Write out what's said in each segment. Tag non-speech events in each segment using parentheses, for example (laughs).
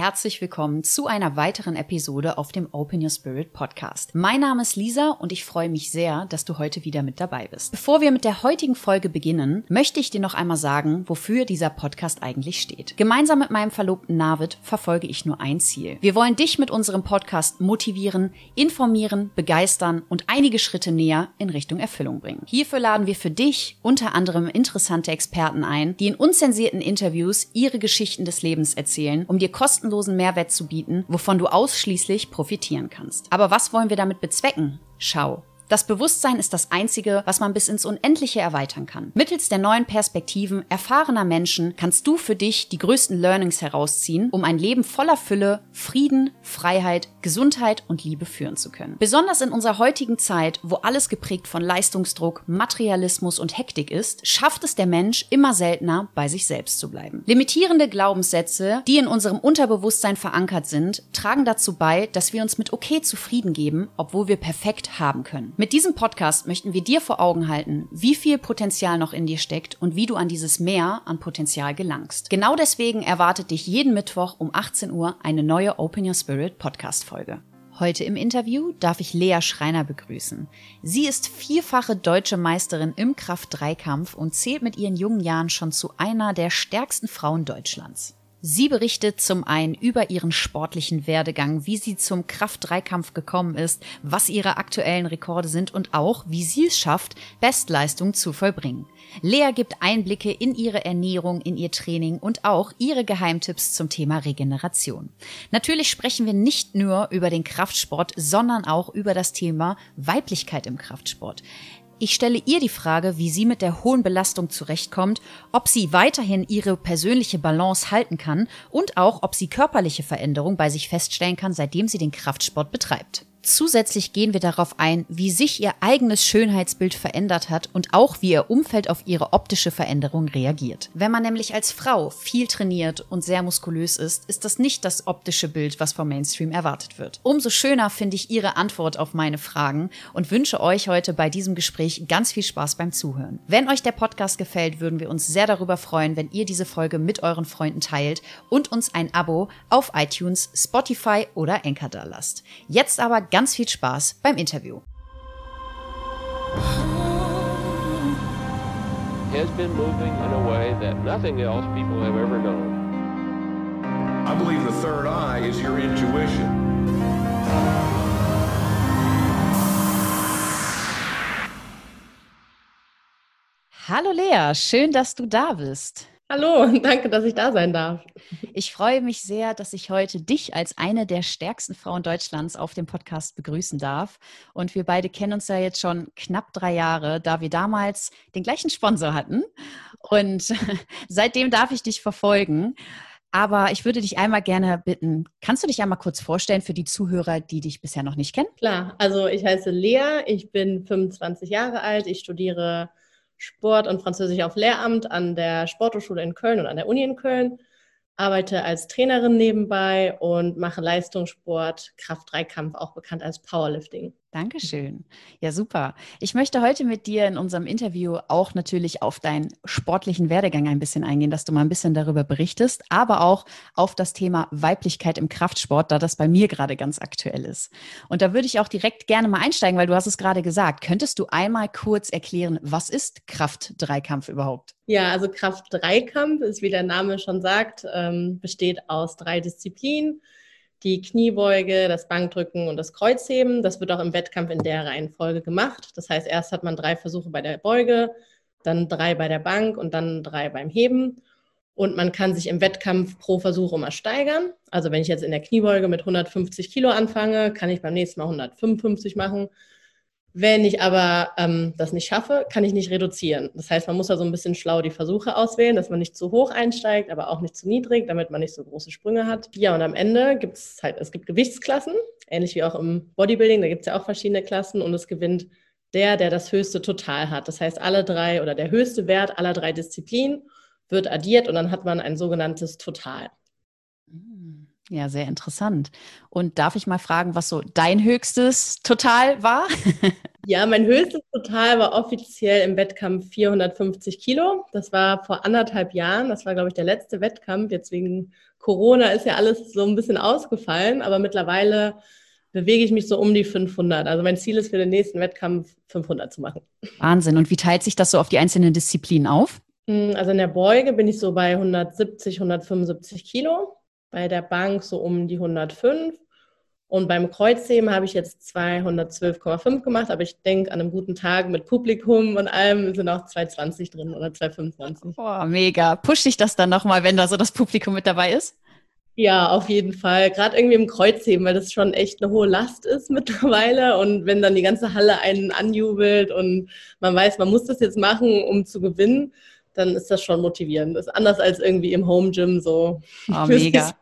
Herzlich willkommen zu einer weiteren Episode auf dem Open Your Spirit Podcast. Mein Name ist Lisa und ich freue mich sehr, dass du heute wieder mit dabei bist. Bevor wir mit der heutigen Folge beginnen, möchte ich dir noch einmal sagen, wofür dieser Podcast eigentlich steht. Gemeinsam mit meinem Verlobten Navid verfolge ich nur ein Ziel. Wir wollen dich mit unserem Podcast motivieren, informieren, begeistern und einige Schritte näher in Richtung Erfüllung bringen. Hierfür laden wir für dich unter anderem interessante Experten ein, die in unzensierten Interviews ihre Geschichten des Lebens erzählen, um dir kostenlos kostenlosen Mehrwert zu bieten, wovon du ausschließlich profitieren kannst. Aber was wollen wir damit bezwecken? Schau. Das Bewusstsein ist das Einzige, was man bis ins Unendliche erweitern kann. Mittels der neuen Perspektiven erfahrener Menschen kannst du für dich die größten Learnings herausziehen, um ein Leben voller Fülle, Frieden, Freiheit, Gesundheit und Liebe führen zu können. Besonders in unserer heutigen Zeit, wo alles geprägt von Leistungsdruck, Materialismus und Hektik ist, schafft es der Mensch immer seltener, bei sich selbst zu bleiben. Limitierende Glaubenssätze, die in unserem Unterbewusstsein verankert sind, tragen dazu bei, dass wir uns mit okay zufrieden geben, obwohl wir perfekt haben können. Mit diesem Podcast möchten wir dir vor Augen halten, wie viel Potenzial noch in dir steckt und wie du an dieses Mehr an Potenzial gelangst. Genau deswegen erwartet dich jeden Mittwoch um 18 Uhr eine neue Open Your Spirit Podcast Folge. Heute im Interview darf ich Lea Schreiner begrüßen. Sie ist vierfache deutsche Meisterin im Kraft-3-Kampf und zählt mit ihren jungen Jahren schon zu einer der stärksten Frauen Deutschlands. Sie berichtet zum einen über ihren sportlichen Werdegang, wie sie zum Kraft-Dreikampf gekommen ist, was ihre aktuellen Rekorde sind und auch, wie sie es schafft, Bestleistung zu vollbringen. Lea gibt Einblicke in ihre Ernährung, in ihr Training und auch ihre Geheimtipps zum Thema Regeneration. Natürlich sprechen wir nicht nur über den Kraftsport, sondern auch über das Thema Weiblichkeit im Kraftsport. Ich stelle ihr die Frage, wie sie mit der hohen Belastung zurechtkommt, ob sie weiterhin ihre persönliche Balance halten kann und auch, ob sie körperliche Veränderungen bei sich feststellen kann, seitdem sie den Kraftsport betreibt. Zusätzlich gehen wir darauf ein, wie sich ihr eigenes Schönheitsbild verändert hat und auch wie ihr Umfeld auf ihre optische Veränderung reagiert. Wenn man nämlich als Frau viel trainiert und sehr muskulös ist, ist das nicht das optische Bild, was vom Mainstream erwartet wird. Umso schöner finde ich ihre Antwort auf meine Fragen und wünsche euch heute bei diesem Gespräch ganz viel Spaß beim Zuhören. Wenn euch der Podcast gefällt, würden wir uns sehr darüber freuen, wenn ihr diese Folge mit euren Freunden teilt und uns ein Abo auf iTunes, Spotify oder Anchor da lasst. Jetzt aber ganz viel Spaß beim Interview. has been moving in a way that nothing else people have ever known. I believe the third eye is your intuition. Hallo Lea, schön, dass du da bist. Hallo, (laughs) danke, dass ich da sein darf. Ich freue mich sehr, dass ich heute dich als eine der stärksten Frauen Deutschlands auf dem Podcast begrüßen darf. Und wir beide kennen uns ja jetzt schon knapp drei Jahre, da wir damals den gleichen Sponsor hatten. Und (laughs) seitdem darf ich dich verfolgen. Aber ich würde dich einmal gerne bitten, kannst du dich einmal kurz vorstellen für die Zuhörer, die dich bisher noch nicht kennen? Klar, also ich heiße Lea, ich bin 25 Jahre alt, ich studiere Sport und Französisch auf Lehramt an der Sporthochschule in Köln und an der Uni in Köln, arbeite als Trainerin nebenbei und mache Leistungssport, Kraft-3-Kampf, auch bekannt als Powerlifting. Dankeschön. Ja, super. Ich möchte heute mit dir in unserem Interview auch natürlich auf deinen sportlichen Werdegang ein bisschen eingehen, dass du mal ein bisschen darüber berichtest, aber auch auf das Thema Weiblichkeit im Kraftsport, da das bei mir gerade ganz aktuell ist. Und da würde ich auch direkt gerne mal einsteigen, weil du hast es gerade gesagt. Könntest du einmal kurz erklären, was ist Kraft-Dreikampf überhaupt? Ja, also Kraft-Dreikampf ist, wie der Name schon sagt, ähm, besteht aus drei Disziplinen die Kniebeuge, das Bankdrücken und das Kreuzheben. Das wird auch im Wettkampf in der Reihenfolge gemacht. Das heißt, erst hat man drei Versuche bei der Beuge, dann drei bei der Bank und dann drei beim Heben. Und man kann sich im Wettkampf pro Versuch immer steigern. Also wenn ich jetzt in der Kniebeuge mit 150 Kilo anfange, kann ich beim nächsten Mal 155 machen. Wenn ich aber ähm, das nicht schaffe, kann ich nicht reduzieren. Das heißt, man muss da so ein bisschen schlau die Versuche auswählen, dass man nicht zu hoch einsteigt, aber auch nicht zu niedrig, damit man nicht so große Sprünge hat. Ja, und am Ende gibt es halt, es gibt Gewichtsklassen, ähnlich wie auch im Bodybuilding, da gibt es ja auch verschiedene Klassen und es gewinnt der, der das höchste Total hat. Das heißt, alle drei oder der höchste Wert aller drei Disziplinen wird addiert und dann hat man ein sogenanntes Total. Ja, sehr interessant. Und darf ich mal fragen, was so dein höchstes Total war? (laughs) Ja, mein höchstes Total war offiziell im Wettkampf 450 Kilo. Das war vor anderthalb Jahren. Das war, glaube ich, der letzte Wettkampf. Jetzt wegen Corona ist ja alles so ein bisschen ausgefallen, aber mittlerweile bewege ich mich so um die 500. Also mein Ziel ist für den nächsten Wettkampf 500 zu machen. Wahnsinn. Und wie teilt sich das so auf die einzelnen Disziplinen auf? Hm, also in der Beuge bin ich so bei 170, 175 Kilo. Bei der Bank so um die 105. Und beim Kreuzheben habe ich jetzt 212,5 gemacht, aber ich denke, an einem guten Tag mit Publikum und allem sind auch 220 drin oder 225. Boah, mega. Pusht dich das dann nochmal, wenn da so das Publikum mit dabei ist? Ja, auf jeden Fall. Gerade irgendwie im Kreuzheben, weil das schon echt eine hohe Last ist (laughs) mittlerweile. Und wenn dann die ganze Halle einen anjubelt und man weiß, man muss das jetzt machen, um zu gewinnen, dann ist das schon motivierend. Das ist anders als irgendwie im Home Gym so. Oh, (laughs) mega.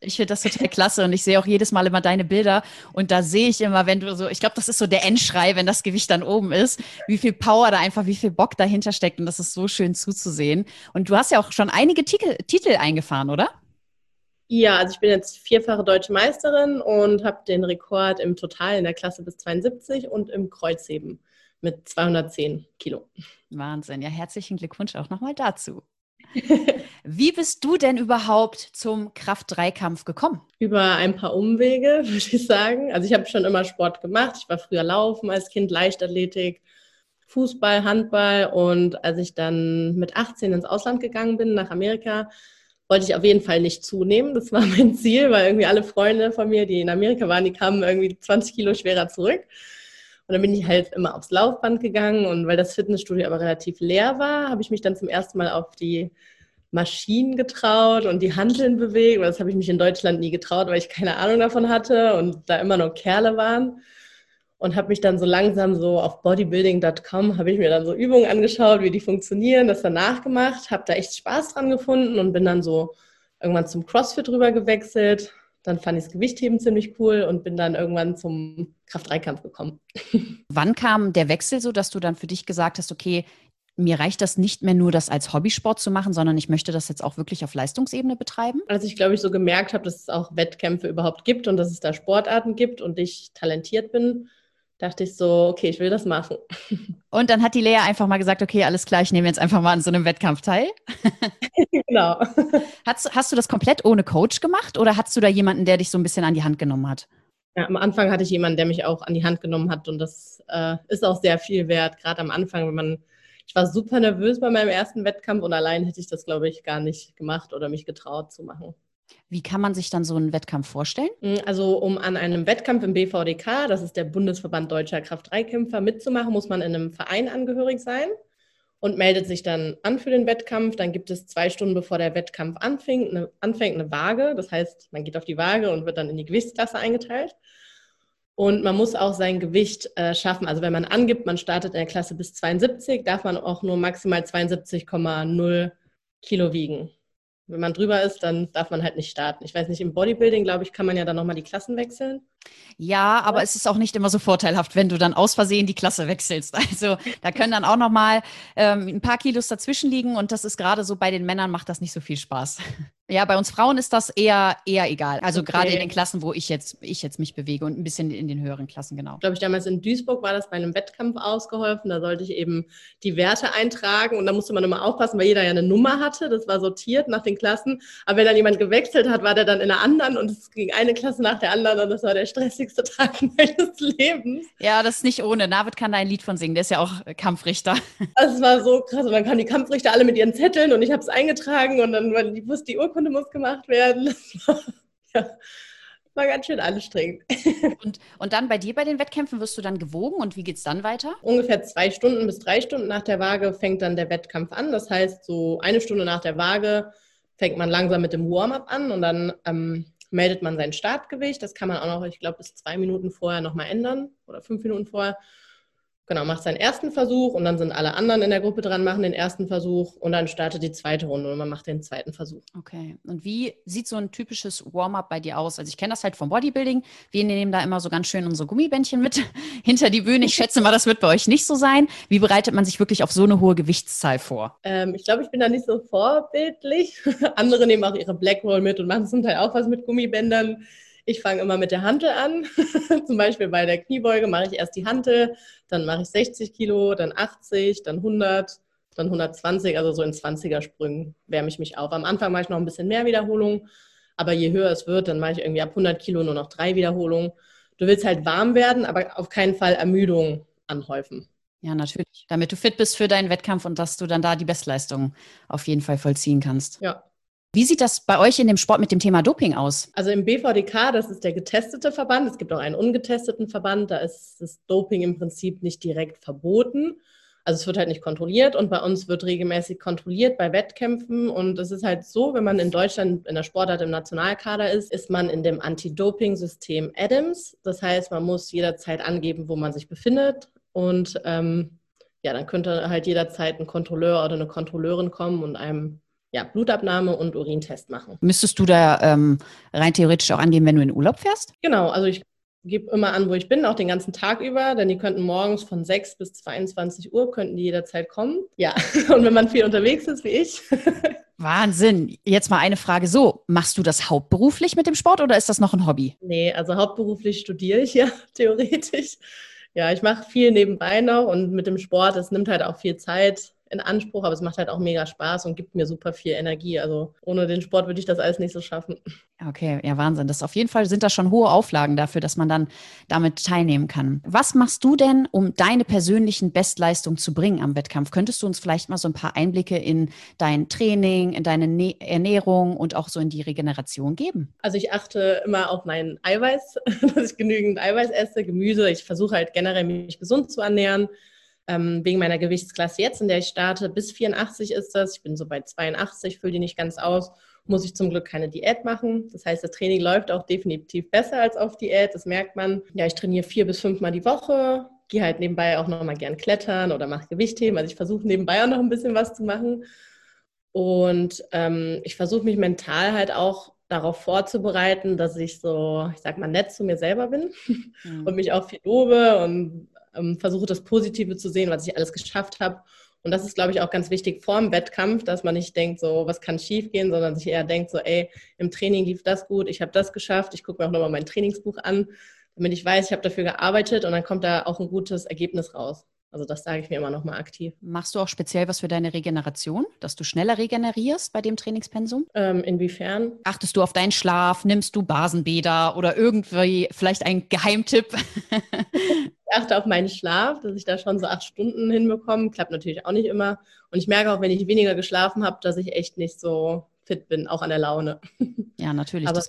Ich finde das total klasse und ich sehe auch jedes Mal immer deine Bilder und da sehe ich immer, wenn du so, ich glaube, das ist so der Endschrei, wenn das Gewicht dann oben ist, wie viel Power da einfach, wie viel Bock dahinter steckt und das ist so schön zuzusehen. Und du hast ja auch schon einige Titel, Titel eingefahren, oder? Ja, also ich bin jetzt vierfache deutsche Meisterin und habe den Rekord im Total in der Klasse bis 72 und im Kreuzheben mit 210 Kilo. Wahnsinn. Ja, herzlichen Glückwunsch auch nochmal dazu. (laughs) Wie bist du denn überhaupt zum Kraft-3-Kampf gekommen? Über ein paar Umwege, (laughs) würde ich sagen. Also ich habe schon immer Sport gemacht. Ich war früher Laufen als Kind, Leichtathletik, Fußball, Handball. Und als ich dann mit 18 ins Ausland gegangen bin, nach Amerika, wollte ich auf jeden Fall nicht zunehmen. Das war (laughs) mein Ziel, weil irgendwie alle Freunde von mir, die in Amerika waren, die kamen irgendwie 20 Kilo schwerer zurück. Und dann bin ich halt immer aufs Laufband gegangen und weil das Fitnessstudio aber relativ leer war, habe ich mich dann zum ersten Mal auf die Maschinen getraut und die Handeln bewegt. Das habe ich mich in Deutschland nie getraut, weil ich keine Ahnung davon hatte und da immer nur Kerle waren. Und habe mich dann so langsam so auf bodybuilding.com, habe ich mir dann so Übungen angeschaut, wie die funktionieren, das dann nachgemacht, habe da echt Spaß dran gefunden und bin dann so irgendwann zum CrossFit rüber gewechselt, dann fand ich das Gewichtheben ziemlich cool und bin dann irgendwann zum Kraft-3-Kampf gekommen. (laughs) Wann kam der Wechsel so, dass du dann für dich gesagt hast, okay, mir reicht das nicht mehr nur, das als Hobbysport zu machen, sondern ich möchte das jetzt auch wirklich auf Leistungsebene betreiben? Als ich, glaube ich, so gemerkt habe, dass es auch Wettkämpfe überhaupt gibt und dass es da Sportarten gibt und ich talentiert bin, dachte ich so, okay, ich will das machen. (laughs) Und dann hat die Lea einfach mal gesagt, okay, alles klar, ich nehme jetzt einfach mal an so einem Wettkampf teil. (laughs) genau. (laughs) Hast, hast du das komplett ohne Coach gemacht oder hast du da jemanden, der dich so ein bisschen an die Hand genommen hat? Ja, am Anfang hatte ich jemanden, der mich auch an die Hand genommen hat und das äh, ist auch sehr viel wert, gerade am Anfang, wenn man ich war super nervös bei meinem ersten Wettkampf und allein hätte ich das, glaube ich, gar nicht gemacht oder mich getraut zu machen. Wie kann man sich dann so einen Wettkampf vorstellen? Mm, also um an einem Wettkampf im BVDK, das ist der Bundesverband Deutscher Kraft-3-Kämpfer, mitzumachen, muss man in einem Verein angehörig sein und meldet sich dann an für den Wettkampf. Dann gibt es zwei Stunden bevor der Wettkampf anfängt eine, anfängt eine Waage. Das heißt, man geht auf die Waage und wird dann in die Gewichtsklasse eingeteilt. Und man muss auch sein Gewicht äh, schaffen. Also wenn man angibt, man startet in der Klasse bis 72, darf man auch nur maximal 72,0 Kilo wiegen. Wenn man drüber ist, dann darf man halt nicht starten. Ich weiß nicht, im Bodybuilding, glaube ich, kann man ja dann nochmal die Klassen wechseln. Ja, aber es ist auch nicht immer so vorteilhaft, wenn du dann aus Versehen die Klasse wechselst. (laughs) Also da können dann auch nochmal ähm, ein paar Kilos dazwischen liegen und das ist gerade so bei den Männern macht das nicht so viel Spaß. (laughs) Ja, bei uns Frauen ist das eher, eher egal. Also okay. gerade in den Klassen, wo ich jetzt, ich jetzt mich bewege und ein bisschen in den höheren Klassen, genau. Glaube ich, damals in Duisburg war das bei einem Wettkampf ausgeholfen. Da sollte ich eben die Werte eintragen und da musste man immer aufpassen, weil jeder ja eine Nummer hatte. Das war sortiert nach den Klassen. Aber wenn dann jemand gewechselt hat, war der dann in einer anderen und es ging eine Klasse nach der anderen und das war der stressigste Tag (laughs) meines Lebens. Ja, das ist nicht ohne. David kann da ein Lied von singen. Der ist ja auch Kampfrichter. (laughs) Das war so krass. Und dann kamen die Kampfrichter alle mit ihren Zetteln und ich habe es eingetragen und dann wusste die Urkunde muss gemacht werden. (laughs) ja, war ganz schön anstrengend. Und, und dann bei dir bei den Wettkämpfen wirst du dann gewogen und wie geht es dann weiter? Ungefähr zwei Stunden bis drei Stunden nach der Waage fängt dann der Wettkampf an. Das heißt, so eine Stunde nach der Waage fängt man langsam mit dem Warm-up an und dann ähm, meldet man sein Startgewicht. Das kann man auch noch, ich glaube, bis zwei Minuten vorher nochmal ändern oder fünf Minuten vorher genau, macht seinen ersten Versuch und dann sind alle anderen in der Gruppe dran, machen den ersten Versuch und dann startet die zweite Runde und man macht den zweiten Versuch. Okay. Und wie sieht so ein typisches Warm-up bei dir aus? Also ich kenne das halt vom Bodybuilding. Wir nehmen da immer so ganz schön unsere Gummibändchen mit (laughs) hinter die Bühne. Ich schätze mal, das wird bei euch nicht so sein. Wie bereitet man sich wirklich auf so eine hohe Gewichtszahl vor? Ähm, ich glaube, ich bin da nicht so vorbildlich. (laughs) Andere nehmen auch ihre Blackroll mit und machen zum Teil auch was mit Gummibändern Ich fange immer mit der Hantel an. (laughs) Zum Beispiel bei der Kniebeuge mache ich erst die Hantel, dann mache ich 60 Kilo, dann 80, dann 100, dann 120, also so in 20er Sprüngen wärme ich mich auf. Am Anfang mache ich noch ein bisschen mehr Wiederholungen, aber je höher es wird, dann mache ich irgendwie ab 100 Kilo nur noch drei Wiederholungen. Du willst halt warm werden, aber auf keinen Fall Ermüdung anhäufen. Ja, natürlich. Damit du fit bist für deinen Wettkampf und dass du dann da die Bestleistung auf jeden Fall vollziehen kannst. Ja. Wie sieht das bei euch in dem Sport mit dem Thema Doping aus? Also im BVDK, das ist der getestete Verband. Es gibt auch einen ungetesteten Verband. Da ist das Doping im Prinzip nicht direkt verboten. Also es wird halt nicht kontrolliert und bei uns wird regelmäßig kontrolliert bei Wettkämpfen. Und es ist halt so, wenn man in Deutschland in der Sportart im Nationalkader ist, ist man in dem Anti-Doping-System ADAMS. Das heißt, man muss jederzeit angeben, wo man sich befindet. Und ähm, ja, dann könnte halt jederzeit ein Kontrolleur oder eine Kontrolleurin kommen und einem ja, Blutabnahme und Urintest machen. Müsstest du da ähm, rein theoretisch auch angeben, wenn du in Urlaub fährst? Genau, also ich gebe immer an, wo ich bin, auch den ganzen Tag über, denn die könnten morgens von 6 bis 22 Uhr, könnten die jederzeit kommen. Ja, (laughs) und wenn man viel unterwegs ist, wie ich. (laughs) Wahnsinn. Jetzt mal eine Frage so, machst du das hauptberuflich mit dem Sport oder ist das noch ein Hobby? Nee, also hauptberuflich studiere ich ja (laughs) theoretisch. Ja, ich mache viel nebenbei noch und mit dem Sport, es nimmt halt auch viel Zeit in Anspruch, aber es macht halt auch mega Spaß und gibt mir super viel Energie. Also ohne den Sport würde ich das alles nicht so schaffen. Okay, ja, Wahnsinn. Das auf jeden Fall sind da schon hohe Auflagen dafür, dass man dann damit teilnehmen kann. Was machst du denn, um deine persönlichen Bestleistungen zu bringen am Wettkampf? Könntest du uns vielleicht mal so ein paar Einblicke in dein Training, in deine ne Ernährung und auch so in die Regeneration geben? Also ich achte immer auf meinen Eiweiß, (laughs) dass ich genügend Eiweiß esse, Gemüse. Ich versuche halt generell mich gesund zu ernähren ähm, wegen meiner Gewichtsklasse jetzt, in der ich starte, bis 84 ist das. Ich bin so bei 82, fülle die nicht ganz aus. Muss ich zum Glück keine Diät machen. Das heißt, das Training läuft auch definitiv besser als auf Diät. Das merkt man. Ja, ich trainiere vier bis fünfmal die Woche. Gehe halt nebenbei auch nochmal gern klettern oder mache Gewichtheben. Also ich versuche nebenbei auch noch ein bisschen was zu machen. Und ähm, ich versuche mich mental halt auch darauf vorzubereiten, dass ich so, ich sag mal, nett zu mir selber bin mhm. (laughs) und mich auch viel lobe und ähm, versuche das Positive zu sehen, was ich alles geschafft habe. Und das ist, glaube ich, auch ganz wichtig vor dem Wettkampf, dass man nicht denkt, so, was kann schief gehen, sondern sich eher denkt, so, ey, im Training lief das gut, ich habe das geschafft, ich gucke mir auch nochmal mein Trainingsbuch an, damit ich weiß, ich habe dafür gearbeitet und dann kommt da auch ein gutes Ergebnis raus. Also das sage ich mir immer nochmal aktiv. Machst du auch speziell was für deine Regeneration, dass du schneller regenerierst bei dem Trainingspensum? Ähm, inwiefern? Achtest du auf deinen Schlaf? Nimmst du Basenbäder oder irgendwie vielleicht ein Geheimtipp? (laughs) ich achte auf meinen Schlaf, dass ich da schon so acht Stunden hinbekomme. Klappt natürlich auch nicht immer. Und ich merke auch, wenn ich weniger geschlafen habe, dass ich echt nicht so fit bin, auch an der Laune. Ja, natürlich. Aber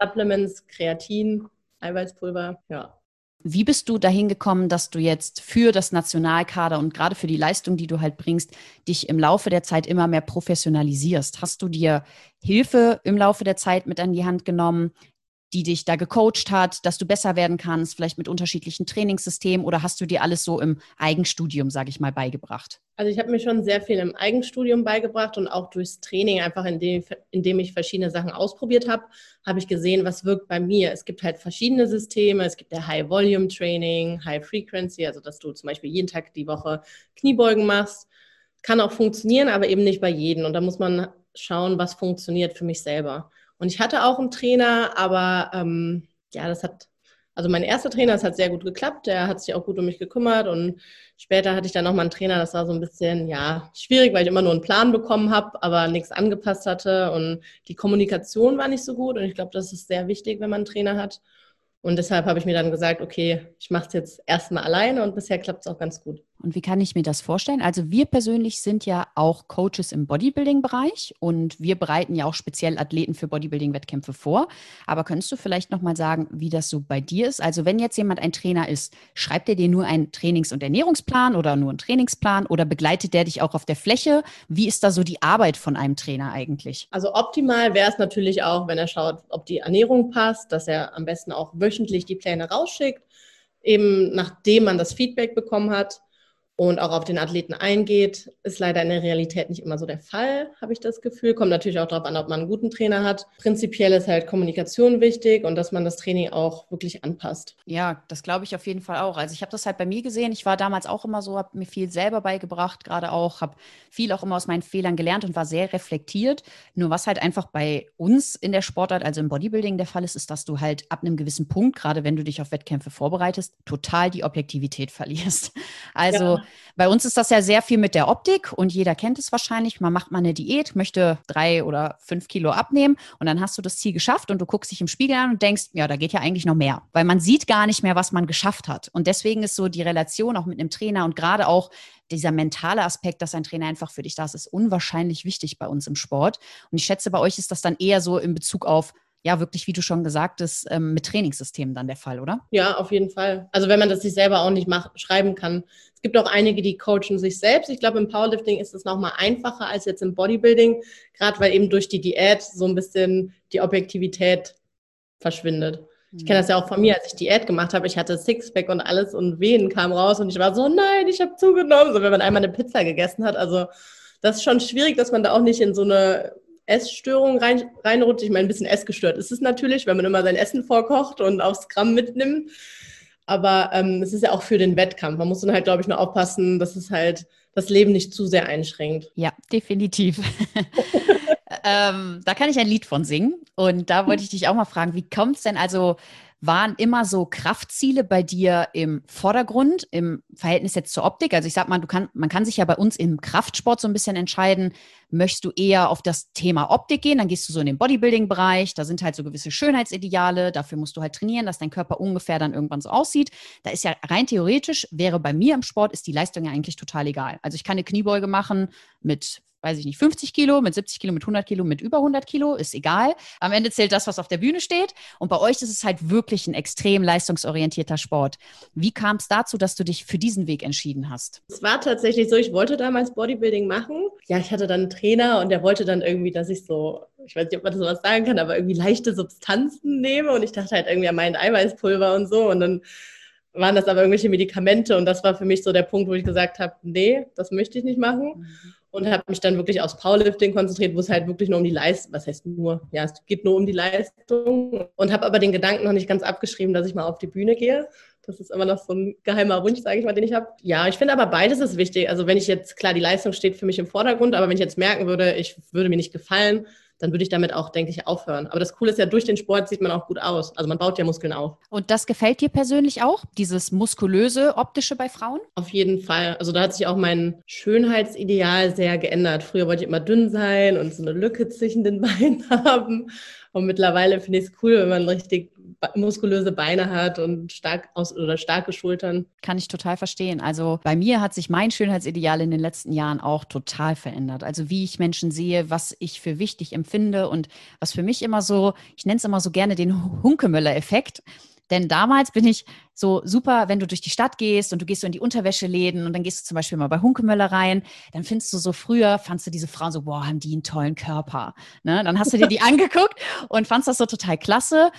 Supplements, Kreatin, Eiweißpulver, ja, wie bist du dahin gekommen, dass du jetzt für das Nationalkader und gerade für die Leistung, die du halt bringst, dich im Laufe der Zeit immer mehr professionalisierst? Hast du dir Hilfe im Laufe der Zeit mit an die Hand genommen? Die dich da gecoacht hat, dass du besser werden kannst, vielleicht mit unterschiedlichen Trainingssystemen oder hast du dir alles so im Eigenstudium, sage ich mal, beigebracht? Also ich habe mir schon sehr viel im Eigenstudium beigebracht und auch durchs Training, einfach indem, indem ich verschiedene Sachen ausprobiert habe, habe ich gesehen, was wirkt bei mir. Es gibt halt verschiedene Systeme. Es gibt der High-Volume-Training, High-Frequency, also dass du zum Beispiel jeden Tag die Woche Kniebeugen machst. Kann auch funktionieren, aber eben nicht bei jedem. Und da muss man schauen, was funktioniert für mich selber. Und ich hatte auch einen Trainer, aber ähm, ja, das hat, also mein erster Trainer, das hat sehr gut geklappt, der hat sich auch gut um mich gekümmert. Und später hatte ich dann nochmal einen Trainer, das war so ein bisschen, ja, schwierig, weil ich immer nur einen Plan bekommen habe, aber nichts angepasst hatte. Und die Kommunikation war nicht so gut. Und ich glaube, das ist sehr wichtig, wenn man einen Trainer hat. Und deshalb habe ich mir dann gesagt, okay, ich mache es jetzt erstmal alleine. Und bisher klappt es auch ganz gut. Und wie kann ich mir das vorstellen? Also wir persönlich sind ja auch Coaches im Bodybuilding-Bereich und wir bereiten ja auch speziell Athleten für Bodybuilding-Wettkämpfe vor. Aber könntest du vielleicht nochmal sagen, wie das so bei dir ist? Also wenn jetzt jemand ein Trainer ist, schreibt er dir nur einen Trainings- und Ernährungsplan oder nur einen Trainingsplan oder begleitet der dich auch auf der Fläche? Wie ist da so die Arbeit von einem Trainer eigentlich? Also optimal wäre es natürlich auch, wenn er schaut, ob die Ernährung passt, dass er am besten auch wöchentlich die Pläne rausschickt, eben nachdem man das Feedback bekommen hat und auch auf den Athleten eingeht. Ist leider in der Realität nicht immer so der Fall, habe ich das Gefühl. Kommt natürlich auch darauf an, ob man einen guten Trainer hat. Prinzipiell ist halt Kommunikation wichtig und dass man das Training auch wirklich anpasst. Ja, das glaube ich auf jeden Fall auch. Also ich habe das halt bei mir gesehen. Ich war damals auch immer so, habe mir viel selber beigebracht, gerade auch, habe viel auch immer aus meinen Fehlern gelernt und war sehr reflektiert. Nur was halt einfach bei uns in der Sportart, also im Bodybuilding der Fall ist, ist, dass du halt ab einem gewissen Punkt, gerade wenn du dich auf Wettkämpfe vorbereitest, total die Objektivität verlierst. (laughs) Also ja bei uns ist das ja sehr viel mit der Optik und jeder kennt es wahrscheinlich. Man macht mal eine Diät, möchte drei oder fünf Kilo abnehmen und dann hast du das Ziel geschafft und du guckst dich im Spiegel an und denkst, ja, da geht ja eigentlich noch mehr, weil man sieht gar nicht mehr, was man geschafft hat. Und deswegen ist so die Relation auch mit einem Trainer und gerade auch dieser mentale Aspekt, dass ein Trainer einfach für dich da ist, ist unwahrscheinlich wichtig bei uns im Sport. Und ich schätze, bei euch ist das dann eher so in Bezug auf ja wirklich, wie du schon gesagt hast, ähm, mit Trainingssystemen dann der Fall, oder? Ja, auf jeden Fall. Also wenn man das sich selber auch nicht mach, schreiben kann. Es gibt auch einige, die coachen sich selbst. Ich glaube, im Powerlifting ist es nochmal einfacher als jetzt im Bodybuilding, gerade weil eben durch die Diät so ein bisschen die Objektivität verschwindet. Ich kenne das ja auch von mir, als ich Diät gemacht habe. Ich hatte Sixpack und alles und Venen kamen raus und ich war so, nein, ich habe zugenommen. So, wenn man einmal eine Pizza gegessen hat. Also, das ist schon schwierig, dass man da auch nicht in so eine Essstörung rein, reinrutscht. Ich meine, ein bisschen essgestört ist es natürlich, wenn man immer sein Essen vorkocht und aufs Gramm mitnimmt. Aber ähm, es ist ja auch für den Wettkampf. Man muss dann halt, glaube ich, nur aufpassen, dass es halt das Leben nicht zu sehr einschränkt. Ja, definitiv. (laughs) ähm, da kann ich ein Lied von singen. Und da wollte ich dich auch mal fragen, wie kommt es denn also waren immer so Kraftziele bei dir im Vordergrund, im Verhältnis jetzt zur Optik? Also ich sag mal, du kann, man kann sich ja bei uns im Kraftsport so ein bisschen entscheiden, möchtest du eher auf das Thema Optik gehen, dann gehst du so in den Bodybuilding-Bereich, da sind halt so gewisse Schönheitsideale, dafür musst du halt trainieren, dass dein Körper ungefähr dann irgendwann so aussieht. Da ist ja rein theoretisch, wäre bei mir im Sport, ist die Leistung ja eigentlich total egal. Also ich kann eine Kniebeuge machen mit weiß ich nicht, 50 Kilo, mit 70 Kilo, mit 100 Kilo, mit über 100 Kilo, ist egal. Am Ende zählt das, was auf der Bühne steht. Und bei euch ist es halt wirklich ein extrem leistungsorientierter Sport. Wie kam es dazu, dass du dich für diesen Weg entschieden hast? Es war tatsächlich so, ich wollte damals Bodybuilding machen. Ja, ich hatte dann einen Trainer und der wollte dann irgendwie, dass ich so, ich weiß nicht, ob man das sowas sagen kann, aber irgendwie leichte Substanzen nehme. Und ich dachte halt irgendwie an meinen Eiweißpulver und so. Und dann waren das aber irgendwelche Medikamente und das war für mich so der Punkt, wo ich gesagt habe, nee, das möchte ich nicht machen. Mhm und habe mich dann wirklich aufs Powerlifting konzentriert, wo es halt wirklich nur um die Leistung, was heißt nur, ja, es geht nur um die Leistung und habe aber den Gedanken noch nicht ganz abgeschrieben, dass ich mal auf die Bühne gehe. Das ist immer noch so ein geheimer Wunsch, sage ich mal, den ich habe. Ja, ich finde aber beides ist wichtig. Also wenn ich jetzt, klar, die Leistung steht für mich im Vordergrund, aber wenn ich jetzt merken würde, ich würde mir nicht gefallen, dann würde ich damit auch, denke ich, aufhören. Aber das Coole ist ja, durch den Sport sieht man auch gut aus. Also man baut ja Muskeln auf. Und das gefällt dir persönlich auch, dieses muskulöse, optische bei Frauen? Auf jeden Fall. Also da hat sich auch mein Schönheitsideal sehr geändert. Früher wollte ich immer dünn sein und so eine Lücke zwischen den (laughs) Beinen haben. Und mittlerweile finde ich es cool, wenn man richtig muskulöse Beine hat und stark aus oder starke Schultern. Kann ich total verstehen. Also bei mir hat sich mein Schönheitsideal in den letzten Jahren auch total verändert. Also wie ich Menschen sehe, was ich für wichtig empfinde und was für mich immer so, ich nenne es immer so gerne den Hunkemöller-Effekt. Denn damals bin ich so super, wenn du durch die Stadt gehst und du gehst so in die Unterwäscheläden und dann gehst du zum Beispiel mal bei Hunkemöller rein, dann findest du so früher, fandst du diese Frauen so, boah, haben die einen tollen Körper. Ne? Dann hast du dir die (laughs) angeguckt und fandst das so total klasse.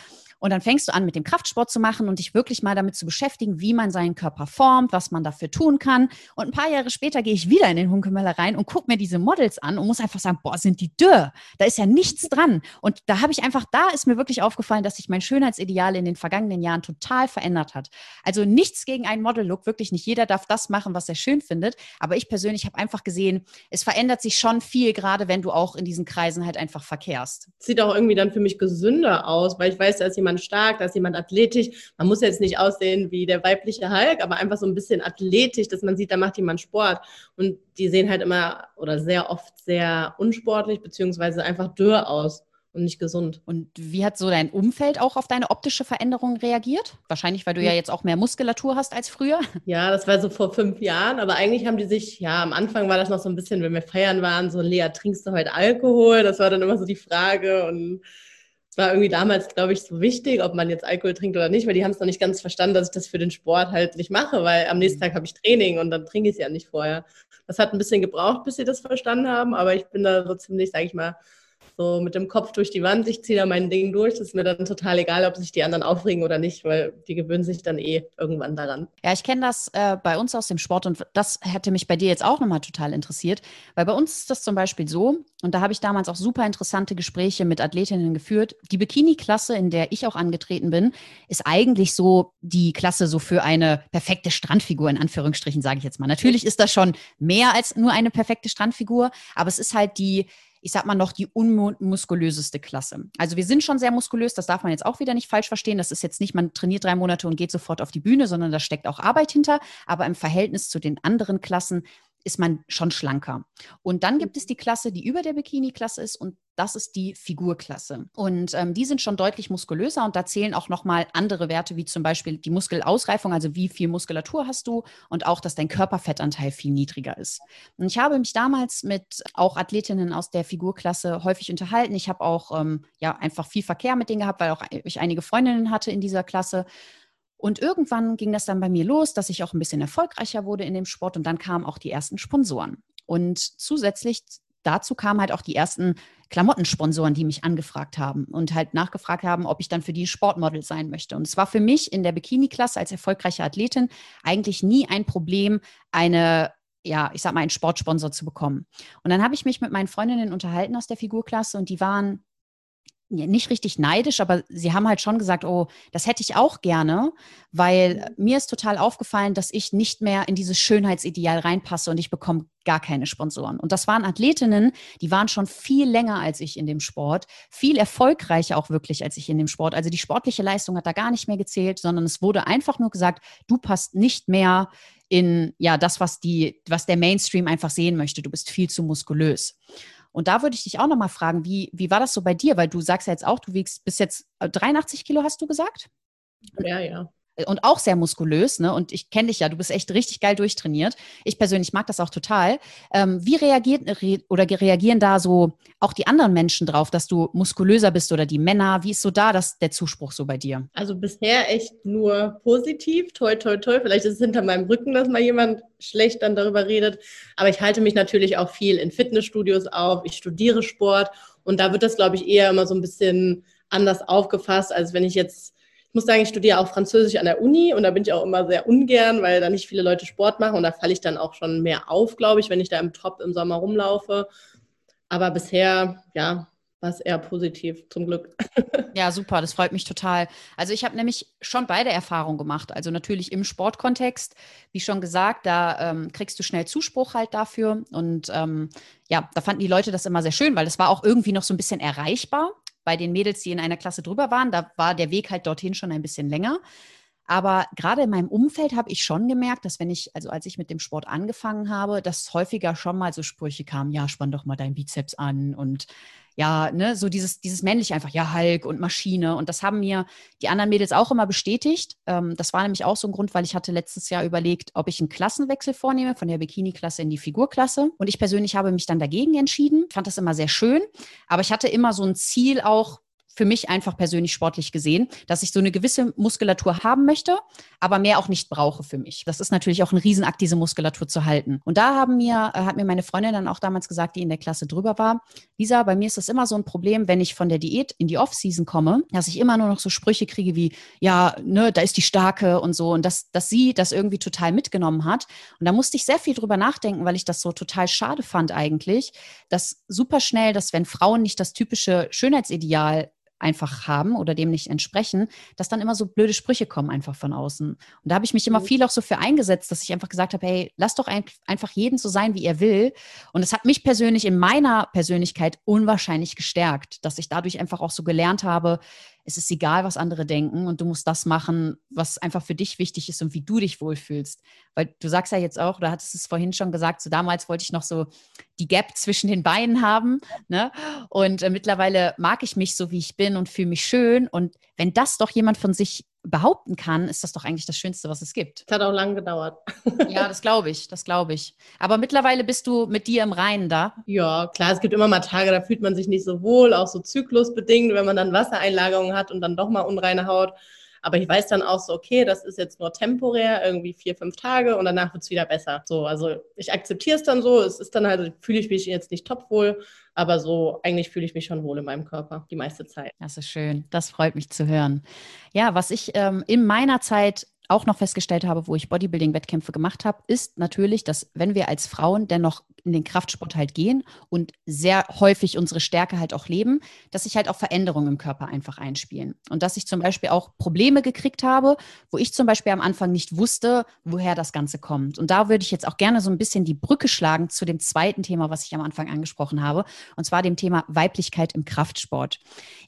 Und dann fängst du an, mit dem Kraftsport zu machen und dich wirklich mal damit zu beschäftigen, wie man seinen Körper formt, was man dafür tun kann. Und ein paar Jahre später gehe ich wieder in den Hunkemöller rein und gucke mir diese Models an und muss einfach sagen, boah, sind die dürr. Da ist ja nichts dran. Und da habe ich einfach, da ist mir wirklich aufgefallen, dass sich mein Schönheitsideal in den vergangenen Jahren total verändert hat. Also nichts gegen einen Model-Look, wirklich nicht jeder darf das machen, was er schön findet. Aber ich persönlich habe einfach gesehen, es verändert sich schon viel, gerade wenn du auch in diesen Kreisen halt einfach verkehrst. Sieht auch irgendwie dann für mich gesünder aus, weil ich weiß, da ist jemand jemand stark, da ist jemand athletisch. Man muss jetzt nicht aussehen wie der weibliche Hulk, aber einfach so ein bisschen athletisch, dass man sieht, da macht jemand Sport. Und die sehen halt immer oder sehr oft sehr unsportlich beziehungsweise einfach dürr aus und nicht gesund. Und wie hat so dein Umfeld auch auf deine optische Veränderung reagiert? Wahrscheinlich, weil du ja jetzt auch mehr Muskulatur hast als früher. Ja, das war so vor fünf Jahren, aber eigentlich haben die sich, ja, am Anfang war das noch so ein bisschen, wenn wir feiern waren, so, Lea, trinkst du heute Alkohol? Das war dann immer so die Frage und es war irgendwie damals, glaube ich, so wichtig, ob man jetzt Alkohol trinkt oder nicht, weil die haben es noch nicht ganz verstanden, dass ich das für den Sport halt nicht mache, weil am nächsten mhm. Tag habe ich Training und dann trinke ich es ja nicht vorher. Das hat ein bisschen gebraucht, bis sie das verstanden haben, aber ich bin da so ziemlich, sage ich mal, so mit dem Kopf durch die Wand, ich ziehe da mein Ding durch. Das ist mir dann total egal, ob sich die anderen aufregen oder nicht, weil die gewöhnen sich dann eh irgendwann daran. Ja, ich kenne das äh, bei uns aus dem Sport und das hätte mich bei dir jetzt auch nochmal total interessiert, weil bei uns ist das zum Beispiel so, und da habe ich damals auch super interessante Gespräche mit Athletinnen geführt. Die Bikini-Klasse, in der ich auch angetreten bin, ist eigentlich so die Klasse so für eine perfekte Strandfigur, in Anführungsstrichen, sage ich jetzt mal. Natürlich ist das schon mehr als nur eine perfekte Strandfigur, aber es ist halt die ich sag mal noch, die unmuskulöseste Klasse. Also wir sind schon sehr muskulös, das darf man jetzt auch wieder nicht falsch verstehen. Das ist jetzt nicht, man trainiert drei Monate und geht sofort auf die Bühne, sondern da steckt auch Arbeit hinter. Aber im Verhältnis zu den anderen Klassen ist man schon schlanker. Und dann gibt es die Klasse, die über der Bikini-Klasse ist und das ist die Figurklasse. Und ähm, die sind schon deutlich muskulöser und da zählen auch nochmal andere Werte, wie zum Beispiel die Muskelausreifung, also wie viel Muskulatur hast du und auch, dass dein Körperfettanteil viel niedriger ist. Und ich habe mich damals mit auch Athletinnen aus der Figurklasse häufig unterhalten. Ich habe auch ähm, ja einfach viel Verkehr mit denen gehabt, weil auch ich einige Freundinnen hatte in dieser Klasse. Und irgendwann ging das dann bei mir los, dass ich auch ein bisschen erfolgreicher wurde in dem Sport und dann kamen auch die ersten Sponsoren. Und zusätzlich dazu kamen halt auch die ersten Klamottensponsoren, die mich angefragt haben und halt nachgefragt haben, ob ich dann für die Sportmodel sein möchte. Und es war für mich in der Bikini-Klasse als erfolgreiche Athletin eigentlich nie ein Problem, eine ja, ich sag mal, einen Sportsponsor zu bekommen. Und dann habe ich mich mit meinen Freundinnen unterhalten aus der Figurklasse und die waren nicht richtig neidisch, aber sie haben halt schon gesagt, oh, das hätte ich auch gerne, weil mir ist total aufgefallen, dass ich nicht mehr in dieses Schönheitsideal reinpasse und ich bekomme gar keine Sponsoren. Und das waren Athletinnen, die waren schon viel länger als ich in dem Sport, viel erfolgreicher auch wirklich als ich in dem Sport. Also die sportliche Leistung hat da gar nicht mehr gezählt, sondern es wurde einfach nur gesagt, du passt nicht mehr in ja das, was die, was der Mainstream einfach sehen möchte. Du bist viel zu muskulös. Und da würde ich dich auch nochmal fragen, wie, wie war das so bei dir? Weil du sagst ja jetzt auch, du wiegst bis jetzt 83 äh, Kilo, hast du gesagt? Ja, ja und auch sehr muskulös, ne? Und ich kenne dich ja, du bist echt richtig geil durchtrainiert. Ich persönlich mag das auch total. Ähm, wie reagiert re oder reagieren da so auch die anderen Menschen drauf, dass du muskulöser bist oder die Männer? Wie ist so da das, der Zuspruch so bei dir? Also bisher echt nur positiv, toi, toi, toi. Vielleicht ist es hinter meinem Rücken, dass mal jemand schlecht dann darüber redet. Aber ich halte mich natürlich auch viel in Fitnessstudios auf. Ich studiere Sport und da wird das, glaube ich, eher immer so ein bisschen anders aufgefasst, als wenn ich jetzt ich muss sagen, ich studiere auch Französisch an der Uni und da bin ich auch immer sehr ungern, weil da nicht viele Leute Sport machen und da falle ich dann auch schon mehr auf, glaube ich, wenn ich da im Top im Sommer rumlaufe. Aber bisher, ja, war es eher positiv, zum Glück. (laughs) Ja, super, das freut mich total. Also ich habe nämlich schon beide Erfahrungen gemacht. Also natürlich im Sportkontext, wie schon gesagt, da ähm, kriegst du schnell Zuspruch halt dafür. Und ähm, ja, da fanden die Leute das immer sehr schön, weil es war auch irgendwie noch so ein bisschen erreichbar bei den Mädels, die in einer Klasse drüber waren, da war der Weg halt dorthin schon ein bisschen länger. Aber gerade in meinem Umfeld habe ich schon gemerkt, dass wenn ich, also als ich mit dem Sport angefangen habe, dass häufiger schon mal so Sprüche kamen, ja, spann doch mal deinen Bizeps an und ja, ne, so dieses, dieses männliche einfach, ja, Hulk und Maschine. Und das haben mir die anderen Mädels auch immer bestätigt. Ähm, das war nämlich auch so ein Grund, weil ich hatte letztes Jahr überlegt, ob ich einen Klassenwechsel vornehme von der Bikini-Klasse in die Figurklasse. Und ich persönlich habe mich dann dagegen entschieden. Ich fand das immer sehr schön. Aber ich hatte immer so ein Ziel auch, für mich einfach persönlich sportlich gesehen, dass ich so eine gewisse Muskulatur haben möchte, aber mehr auch nicht brauche für mich. Das ist natürlich auch ein Riesenakt, diese Muskulatur zu halten. Und da haben mir, äh, hat mir meine Freundin dann auch damals gesagt, die in der Klasse drüber war, Lisa, bei mir ist das immer so ein Problem, wenn ich von der Diät in die Off-Season komme, dass ich immer nur noch so Sprüche kriege wie, ja, ne, da ist die Starke und so. Und dass, dass sie das irgendwie total mitgenommen hat. Und da musste ich sehr viel drüber nachdenken, weil ich das so total schade fand eigentlich, dass super schnell, dass wenn Frauen nicht das typische Schönheitsideal einfach haben oder dem nicht entsprechen, dass dann immer so blöde Sprüche kommen einfach von außen. Und da habe ich mich immer mhm. viel auch so für eingesetzt, dass ich einfach gesagt habe, hey, lass doch ein, einfach jeden so sein, wie er will. Und es hat mich persönlich in meiner Persönlichkeit unwahrscheinlich gestärkt, dass ich dadurch einfach auch so gelernt habe, es ist egal, was andere denken und du musst das machen, was einfach für dich wichtig ist und wie du dich wohlfühlst. Weil du sagst ja jetzt auch, oder hattest es vorhin schon gesagt, so damals wollte ich noch so die Gap (laughs) zwischen den Beinen haben. Ne? Und äh, mittlerweile mag ich mich so, wie ich bin und fühle mich schön. Und wenn das doch jemand von sich behaupten kann, ist das doch eigentlich das Schönste, was es gibt. Das hat auch lange gedauert. ja, das glaube ich, das glaube ich. Aber mittlerweile bist du mit dir im Reinen da. Ja, klar, es gibt immer mal Tage, da fühlt man sich nicht so wohl, auch so zyklusbedingt, wenn man dann Wassereinlagerungen hat und dann doch mal unreine Haut. Aber ich weiß dann auch so, okay, das ist jetzt nur temporär, irgendwie vier, fünf Tage und danach wird es wieder besser. So, also ich akzeptiere es dann so. Es ist dann halt, fühle ich mich jetzt nicht topwohl, aber so eigentlich fühle ich mich schon wohl in meinem Körper die meiste Zeit. Das ist schön. Das freut mich zu hören. Ja, was ich ähm, in meiner Zeit auch noch festgestellt habe, wo ich Bodybuilding-Wettkämpfe gemacht habe, ist natürlich, dass wenn wir als Frauen dennoch in den Kraftsport halt gehen und sehr häufig unsere Stärke halt auch leben, dass sich halt auch Veränderungen im Körper einfach einspielen. Und dass ich zum Beispiel auch Probleme gekriegt habe, wo ich zum Beispiel am Anfang nicht wusste, woher das Ganze kommt. Und da würde ich jetzt auch gerne so ein bisschen die Brücke schlagen zu dem zweiten Thema, was ich am Anfang angesprochen habe, und zwar dem Thema Weiblichkeit im Kraftsport.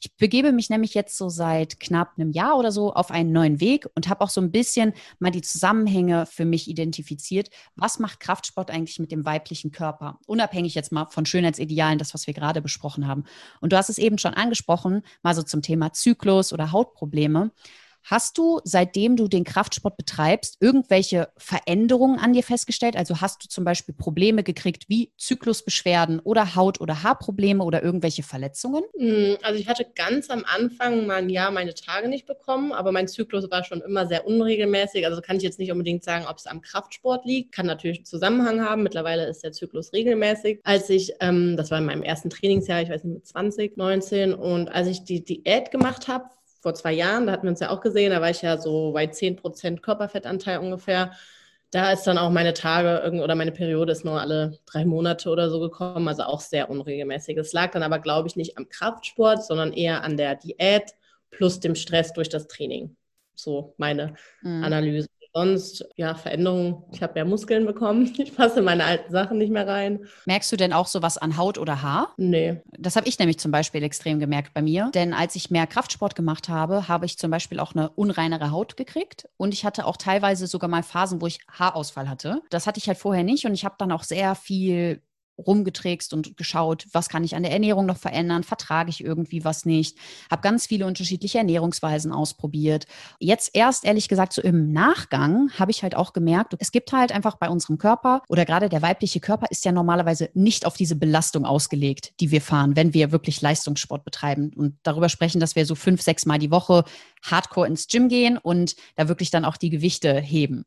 Ich begebe mich nämlich jetzt so seit knapp einem Jahr oder so auf einen neuen Weg und habe auch so ein bisschen mal die Zusammenhänge für mich identifiziert. Was macht Kraftsport eigentlich mit dem weiblichen Körper? Körper, unabhängig jetzt mal von Schönheitsidealen, das, was wir gerade besprochen haben. Und du hast es eben schon angesprochen, mal so zum Thema Zyklus oder Hautprobleme. Hast du, seitdem du den Kraftsport betreibst, irgendwelche Veränderungen an dir festgestellt? Also hast du zum Beispiel Probleme gekriegt wie Zyklusbeschwerden oder Haut- oder Haarprobleme oder irgendwelche Verletzungen? Hm, also ich hatte ganz am Anfang mal ein Jahr meine Tage nicht bekommen, aber mein Zyklus war schon immer sehr unregelmäßig. Also kann ich jetzt nicht unbedingt sagen, ob es am Kraftsport liegt. Kann natürlich einen Zusammenhang haben. Mittlerweile ist der Zyklus regelmäßig. Als ich, ähm, das war in meinem ersten Trainingsjahr, ich weiß nicht, mit 20, 19 und als ich die Diät gemacht habe, vor zwei Jahren, da hatten wir uns ja auch gesehen, da war ich ja so bei 10% Körperfettanteil ungefähr. Da ist dann auch meine Tage oder meine Periode ist nur alle drei Monate oder so gekommen, also auch sehr unregelmäßig. Es lag dann aber, glaube ich, nicht am Kraftsport, sondern eher an der Diät plus dem Stress durch das Training. So meine mhm. Analyse sonst, ja, Veränderungen. Ich habe mehr Muskeln bekommen. (laughs) Ich passe meine alten Sachen nicht mehr rein. Merkst du denn auch sowas an Haut oder Haar? Nee. Das habe ich nämlich zum Beispiel extrem gemerkt bei mir. Denn als ich mehr Kraftsport gemacht habe, habe ich zum Beispiel auch eine unreinere Haut gekriegt. Und ich hatte auch teilweise sogar mal Phasen, wo ich Haarausfall hatte. Das hatte ich halt vorher nicht. Und ich habe dann auch sehr viel rumgeträgst und geschaut, was kann ich an der Ernährung noch verändern, vertrage ich irgendwie was nicht, habe ganz viele unterschiedliche Ernährungsweisen ausprobiert. Jetzt erst ehrlich gesagt so im Nachgang habe ich halt auch gemerkt, es gibt halt einfach bei unserem Körper oder gerade der weibliche Körper ist ja normalerweise nicht auf diese Belastung ausgelegt, die wir fahren, wenn wir wirklich Leistungssport betreiben und darüber sprechen, dass wir so fünf, sechs Mal die Woche hardcore ins Gym gehen und da wirklich dann auch die Gewichte heben.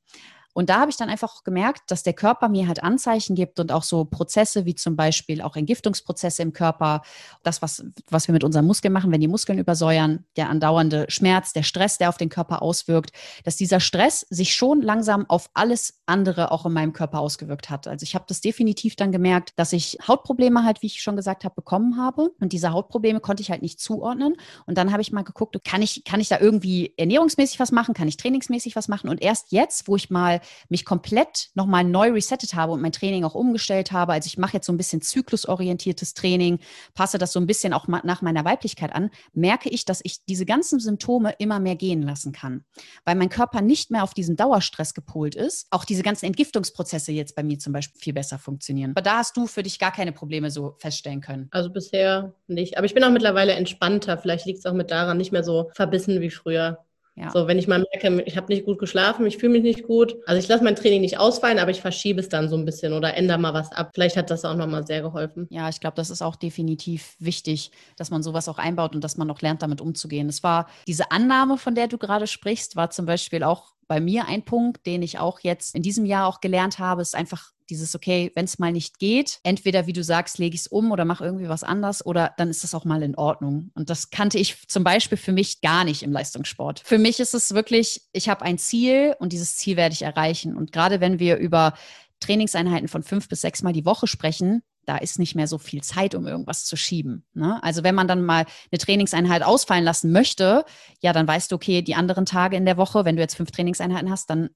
Und da habe ich dann einfach gemerkt, dass der Körper mir halt Anzeichen gibt und auch so Prozesse wie zum Beispiel auch Entgiftungsprozesse im Körper, das, was, was wir mit unseren Muskeln machen, wenn die Muskeln übersäuern, der andauernde Schmerz, der Stress, der auf den Körper auswirkt, dass dieser Stress sich schon langsam auf alles andere auch in meinem Körper ausgewirkt hat. Also ich habe das definitiv dann gemerkt, dass ich Hautprobleme halt, wie ich schon gesagt habe, bekommen habe. Und diese Hautprobleme konnte ich halt nicht zuordnen. Und dann habe ich mal geguckt, kann ich, kann ich da irgendwie ernährungsmäßig was machen? Kann ich trainingsmäßig was machen? Und erst jetzt, wo ich mal mich komplett nochmal neu resettet habe und mein Training auch umgestellt habe. Also ich mache jetzt so ein bisschen zyklusorientiertes Training, passe das so ein bisschen auch nach meiner Weiblichkeit an, merke ich, dass ich diese ganzen Symptome immer mehr gehen lassen kann, weil mein Körper nicht mehr auf diesen Dauerstress gepolt ist. Auch diese ganzen Entgiftungsprozesse jetzt bei mir zum Beispiel viel besser funktionieren. Aber da hast du für dich gar keine Probleme so feststellen können. Also bisher nicht. Aber ich bin auch mittlerweile entspannter. Vielleicht liegt es auch mit daran, nicht mehr so verbissen wie früher. Ja. So, wenn ich mal merke, ich habe nicht gut geschlafen, ich fühle mich nicht gut. Also ich lasse mein Training nicht ausfallen, aber ich verschiebe es dann so ein bisschen oder ändere mal was ab. Vielleicht hat das auch nochmal sehr geholfen. Ja, ich glaube, das ist auch definitiv wichtig, dass man sowas auch einbaut und dass man auch lernt, damit umzugehen. Es war diese Annahme, von der du gerade sprichst, war zum Beispiel auch bei mir ein Punkt, den ich auch jetzt in diesem Jahr auch gelernt habe, ist einfach dieses, okay, wenn es mal nicht geht, entweder wie du sagst, lege ich es um oder mache irgendwie was anders oder dann ist das auch mal in Ordnung. Und das kannte ich zum Beispiel für mich gar nicht im Leistungssport. Für mich ist es wirklich, ich habe ein Ziel und dieses Ziel werde ich erreichen. Und gerade wenn wir über Trainingseinheiten von fünf bis sechs Mal die Woche sprechen, da ist nicht mehr so viel Zeit, um irgendwas zu schieben. Ne? Also wenn man dann mal eine Trainingseinheit ausfallen lassen möchte, ja, dann weißt du, okay, die anderen Tage in der Woche, wenn du jetzt fünf Trainingseinheiten hast, dann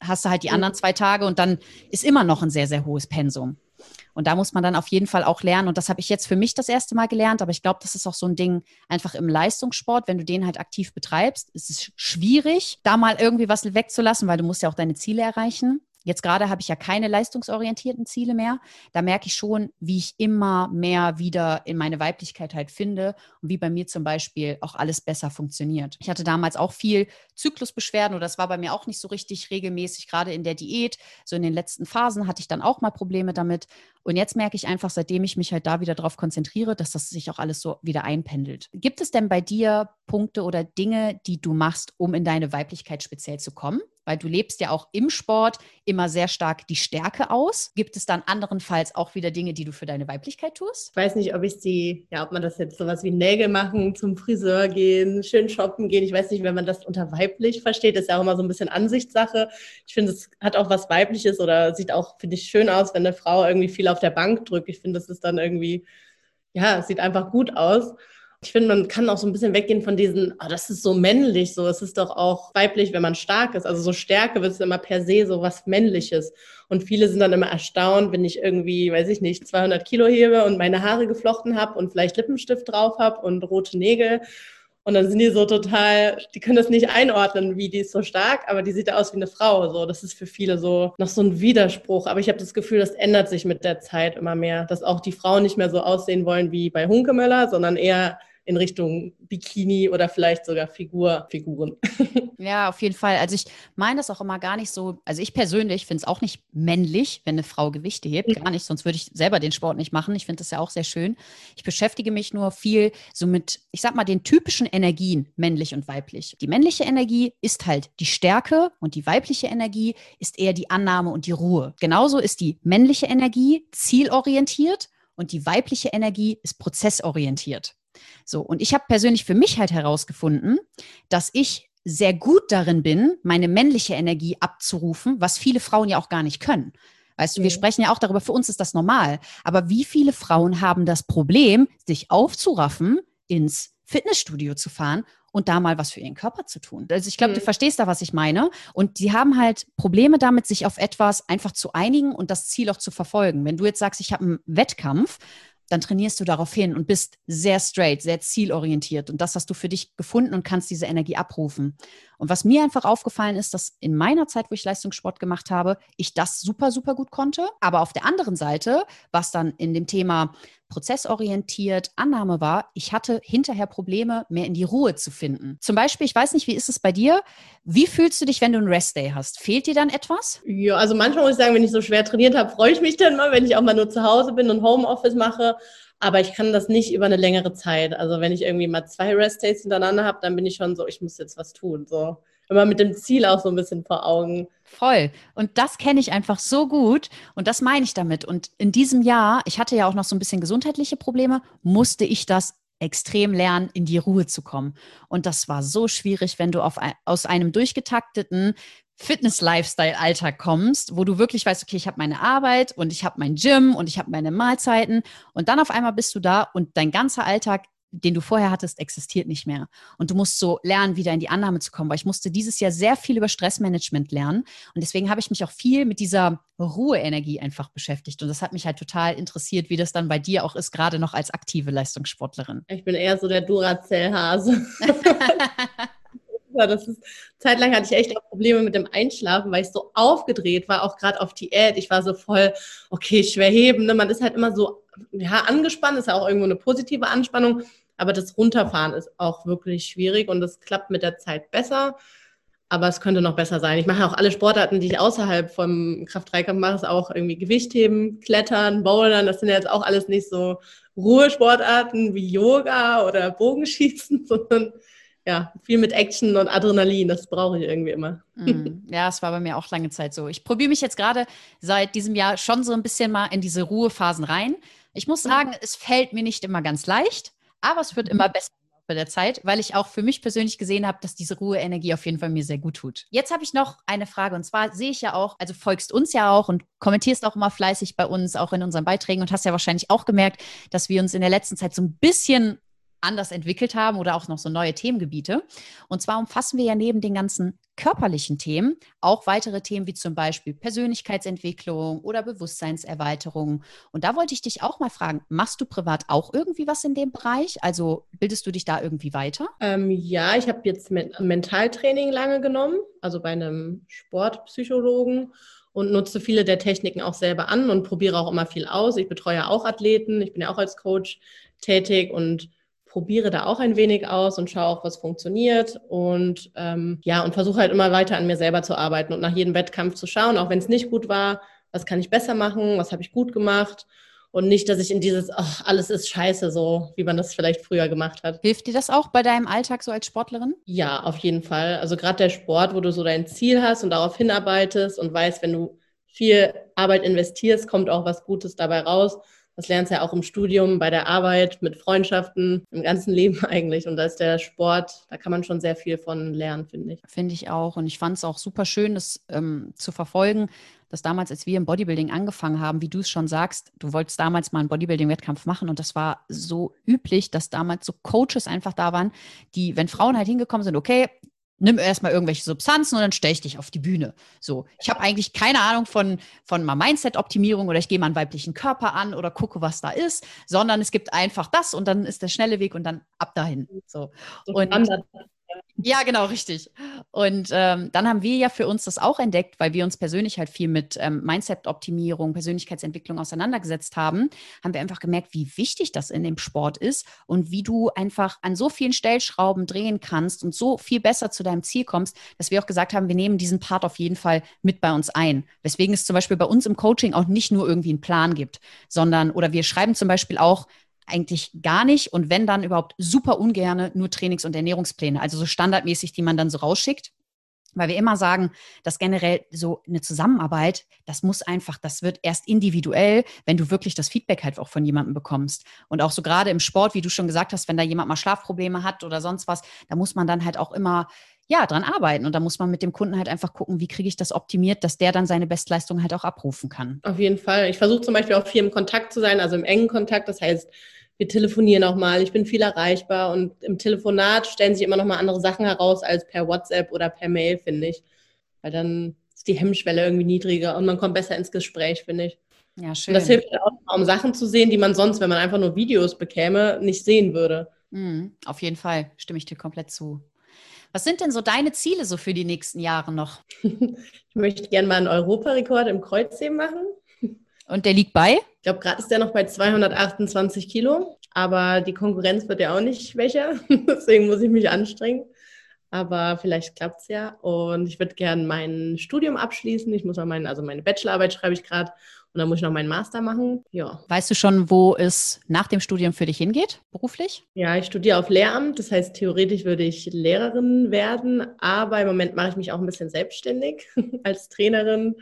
hast du halt die anderen zwei Tage und dann ist immer noch ein sehr, sehr hohes Pensum. Und da muss man dann auf jeden Fall auch lernen. Und das habe ich jetzt für mich das erste Mal gelernt. Aber ich glaube, das ist auch so ein Ding einfach im Leistungssport. Wenn du den halt aktiv betreibst, ist es schwierig, da mal irgendwie was wegzulassen, weil du musst ja auch deine Ziele erreichen. Jetzt gerade habe ich ja keine leistungsorientierten Ziele mehr. Da merke ich schon, wie ich immer mehr wieder in meine Weiblichkeit halt finde und wie bei mir zum Beispiel auch alles besser funktioniert. Ich hatte damals auch viel Zyklusbeschwerden oder das war bei mir auch nicht so richtig regelmäßig, gerade in der Diät. So in den letzten Phasen hatte ich dann auch mal Probleme damit. Und jetzt merke ich einfach, seitdem ich mich halt da wieder drauf konzentriere, dass das sich auch alles so wieder einpendelt. Gibt es denn bei dir Punkte oder Dinge, die du machst, um in deine Weiblichkeit speziell zu kommen? Weil du lebst ja auch im Sport immer sehr stark die Stärke aus. Gibt es dann anderenfalls auch wieder Dinge, die du für deine Weiblichkeit tust? Ich weiß nicht, ob ich sie, ja, ob man das jetzt sowas wie Nägel machen, zum Friseur gehen, schön shoppen gehen. Ich weiß nicht, wenn man das unter weiblich versteht, ist ja auch immer so ein bisschen Ansichtssache. Ich finde, es hat auch was Weibliches oder sieht auch, finde ich, schön aus, wenn eine Frau irgendwie viel auf der Bank drückt. Ich finde, das ist dann irgendwie, ja, es sieht einfach gut aus. Ich finde, man kann auch so ein bisschen weggehen von diesen, oh, das ist so männlich, so, es ist doch auch weiblich, wenn man stark ist. Also so Stärke wird es immer per se so was Männliches. Und viele sind dann immer erstaunt, wenn ich irgendwie, weiß ich nicht, 200 Kilo hebe und meine Haare geflochten habe und vielleicht Lippenstift drauf habe und rote Nägel. Und dann sind die so total, die können das nicht einordnen, wie die ist so stark, aber die sieht ja aus wie eine Frau. So, das ist für viele so noch so ein Widerspruch. Aber ich habe das Gefühl, das ändert sich mit der Zeit immer mehr, dass auch die Frauen nicht mehr so aussehen wollen wie bei Hunkemöller, sondern eher in Richtung Bikini oder vielleicht sogar Figur, Figuren. (laughs) Ja, auf jeden Fall. Also ich meine das auch immer gar nicht so, also ich persönlich finde es auch nicht männlich, wenn eine Frau Gewichte hebt, gar nicht, sonst würde ich selber den Sport nicht machen. Ich finde das ja auch sehr schön. Ich beschäftige mich nur viel so mit, ich sag mal, den typischen Energien, männlich und weiblich. Die männliche Energie ist halt die Stärke und die weibliche Energie ist eher die Annahme und die Ruhe. Genauso ist die männliche Energie zielorientiert und die weibliche Energie ist prozessorientiert. So, und ich habe persönlich für mich halt herausgefunden, dass ich sehr gut darin bin, meine männliche Energie abzurufen, was viele Frauen ja auch gar nicht können. Weißt du, wir sprechen ja auch darüber, für uns ist das normal. Aber wie viele Frauen haben das Problem, sich aufzuraffen, ins Fitnessstudio zu fahren und da mal was für ihren Körper zu tun. Also ich glaube, mhm. du verstehst da, was ich meine. Und sie haben halt Probleme damit, sich auf etwas einfach zu einigen und das Ziel auch zu verfolgen. Wenn du jetzt sagst, ich habe einen Wettkampf dann trainierst du darauf hin und bist sehr straight, sehr zielorientiert. Und das hast du für dich gefunden und kannst diese Energie abrufen. Und was mir einfach aufgefallen ist, dass in meiner Zeit, wo ich Leistungssport gemacht habe, ich das super, super gut konnte. Aber auf der anderen Seite, was dann in dem Thema prozessorientiert Annahme war, ich hatte hinterher Probleme, mehr in die Ruhe zu finden. Zum Beispiel, ich weiß nicht, wie ist es bei dir? Wie fühlst du dich, wenn du einen Restday hast? Fehlt dir dann etwas? Ja, also manchmal muss ich sagen, wenn ich so schwer trainiert habe, freue ich mich dann mal, wenn ich auch mal nur zu Hause bin und Homeoffice mache. Aber ich kann das nicht über eine längere Zeit. Also wenn ich irgendwie mal zwei Restdays hintereinander habe, dann bin ich schon so, ich muss jetzt was tun. So immer mit dem Ziel auch so ein bisschen vor Augen. Voll. Und das kenne ich einfach so gut. Und das meine ich damit. Und in diesem Jahr, ich hatte ja auch noch so ein bisschen gesundheitliche Probleme, musste ich das extrem lernen, in die Ruhe zu kommen. Und das war so schwierig, wenn du auf, aus einem durchgetakteten Fitness-Lifestyle-Alltag kommst, wo du wirklich weißt, okay, ich habe meine Arbeit und ich habe mein Gym und ich habe meine Mahlzeiten und dann auf einmal bist du da und dein ganzer Alltag den du vorher hattest, existiert nicht mehr. Und du musst so lernen, wieder in die Annahme zu kommen, weil ich musste dieses Jahr sehr viel über Stressmanagement lernen. Und deswegen habe ich mich auch viel mit dieser Ruheenergie einfach beschäftigt. Und das hat mich halt total interessiert, wie das dann bei dir auch ist, gerade noch als aktive Leistungssportlerin. Ich bin eher so der Duracell-Hase. (laughs) das ist, zeitlang hatte ich echt auch Probleme mit dem Einschlafen, weil ich so aufgedreht war, auch gerade auf Diät. Ich war so voll, okay, schwer heben. Ne? Man ist halt immer so ja, angespannt, ist ja auch irgendwo eine positive Anspannung. Aber das Runterfahren ist auch wirklich schwierig und das klappt mit der Zeit besser. Aber es könnte noch besser sein. Ich mache auch alle Sportarten, die ich außerhalb vom Kraft-3-Kampf mache, ist auch irgendwie Gewichtheben, Klettern, Bouldern. Das sind ja jetzt auch alles nicht so Ruhesportarten wie Yoga oder Bogenschießen, (laughs) sondern ja, viel mit Action und Adrenalin. Das brauche ich irgendwie immer. Mm, ja, es war bei mir auch lange Zeit so. Ich probiere mich jetzt gerade seit diesem Jahr schon so ein bisschen mal in diese Ruhephasen rein. Ich muss sagen, es fällt mir nicht immer ganz leicht. Aber es wird immer besser bei der Zeit, weil ich auch für mich persönlich gesehen habe, dass diese Ruheenergie auf jeden Fall mir sehr gut tut. Jetzt habe ich noch eine Frage und zwar sehe ich ja auch, also folgst uns ja auch und kommentierst auch immer fleißig bei uns, auch in unseren Beiträgen und hast ja wahrscheinlich auch gemerkt, dass wir uns in der letzten Zeit so ein bisschen anders entwickelt haben oder auch noch so neue Themengebiete. Und zwar umfassen wir ja neben den ganzen körperlichen Themen auch weitere Themen wie zum Beispiel Persönlichkeitsentwicklung oder Bewusstseinserweiterung. Und da wollte ich dich auch mal fragen, machst du privat auch irgendwie was in dem Bereich? Also bildest du dich da irgendwie weiter? Ähm, ja, ich habe jetzt Mentaltraining lange genommen, also bei einem Sportpsychologen und nutze viele der Techniken auch selber an und probiere auch immer viel aus. Ich betreue auch Athleten, ich bin ja auch als Coach tätig und probiere da auch ein wenig aus und schaue auch, was funktioniert und ähm, ja, und versuche halt immer weiter an mir selber zu arbeiten und nach jedem Wettkampf zu schauen, auch wenn es nicht gut war, was kann ich besser machen, was habe ich gut gemacht und nicht, dass ich in dieses, ach, alles ist scheiße, so wie man das vielleicht früher gemacht hat. Hilft dir das auch bei deinem Alltag so als Sportlerin? Ja, auf jeden Fall. Also gerade der Sport, wo du so dein Ziel hast und darauf hinarbeitest und weißt, wenn du viel Arbeit investierst, kommt auch was Gutes dabei raus. Das lernst du ja auch im Studium, bei der Arbeit, mit Freundschaften, im ganzen (laughs) Leben eigentlich. Und da ist der Sport, da kann man schon sehr viel von lernen, finde ich. Finde ich auch. Und ich fand es auch super schön, das ähm, zu verfolgen, dass damals, als wir im Bodybuilding angefangen haben, wie du es schon sagst, du wolltest damals mal einen Bodybuilding-Wettkampf machen und das war so üblich, dass damals so Coaches einfach da waren, die, wenn Frauen halt hingekommen sind, okay, nimm erstmal irgendwelche Substanzen und dann stelle ich dich auf die Bühne. So, ich habe eigentlich keine Ahnung von, von mal Mindset-Optimierung oder ich gehe mal einen weiblichen Körper an oder gucke, was da ist, sondern es gibt einfach das und dann ist der schnelle Weg und dann ab dahin. So. Und, ja, genau, richtig. Und ähm, dann haben wir ja für uns das auch entdeckt, weil wir uns persönlich halt viel mit ähm, Mindset-Optimierung, Persönlichkeitsentwicklung auseinandergesetzt haben, haben wir einfach gemerkt, wie wichtig das in dem Sport ist und wie du einfach an so vielen Stellschrauben drehen kannst und so viel besser zu deinem Ziel kommst, dass wir auch gesagt haben, wir nehmen diesen Part auf jeden Fall mit bei uns ein. Weswegen es zum Beispiel bei uns im Coaching auch nicht nur irgendwie einen Plan gibt, sondern oder wir schreiben zum Beispiel auch eigentlich gar nicht und wenn dann überhaupt super ungerne nur Trainings- und Ernährungspläne, also so standardmäßig, die man dann so rausschickt. Weil wir immer sagen, dass generell so eine Zusammenarbeit, das muss einfach, das wird erst individuell, wenn du wirklich das Feedback halt auch von jemandem bekommst. Und auch so gerade im Sport, wie du schon gesagt hast, wenn da jemand mal Schlafprobleme hat oder sonst was, da muss man dann halt auch immer ja, dran arbeiten. Und da muss man mit dem Kunden halt einfach gucken, wie kriege ich das optimiert, dass der dann seine Bestleistung halt auch abrufen kann. Auf jeden Fall. Ich versuche zum Beispiel auch viel im Kontakt zu sein, also im engen Kontakt. Das heißt, wir telefonieren auch mal, ich bin viel erreichbar und im Telefonat stellen sich immer noch mal andere Sachen heraus als per WhatsApp oder per Mail, finde ich. Weil dann ist die Hemmschwelle irgendwie niedriger und man kommt besser ins Gespräch, finde ich. Ja, schön. Und das hilft auch, um Sachen zu sehen, die man sonst, wenn man einfach nur Videos bekäme, nicht sehen würde. Mhm, auf jeden Fall, stimme ich dir komplett zu. Was sind denn so deine Ziele so für die nächsten Jahre noch? (laughs) ich möchte gerne mal einen Europarekord im Kreuzheben machen. Und der liegt bei? Ich glaube, gerade ist der noch bei 228 Kilo, aber die Konkurrenz wird ja auch nicht schwächer. (laughs) Deswegen muss ich mich anstrengen. Aber vielleicht klappt es ja. Und ich würde gerne mein Studium abschließen. Ich muss noch meinen, also meine Bachelorarbeit schreibe ich gerade und dann muss ich noch meinen Master machen. Ja. Weißt du schon, wo es nach dem Studium für dich hingeht, beruflich? Ja, ich studiere auf Lehramt. Das heißt, theoretisch würde ich Lehrerin werden, aber im Moment mache ich mich auch ein bisschen selbstständig (laughs) als Trainerin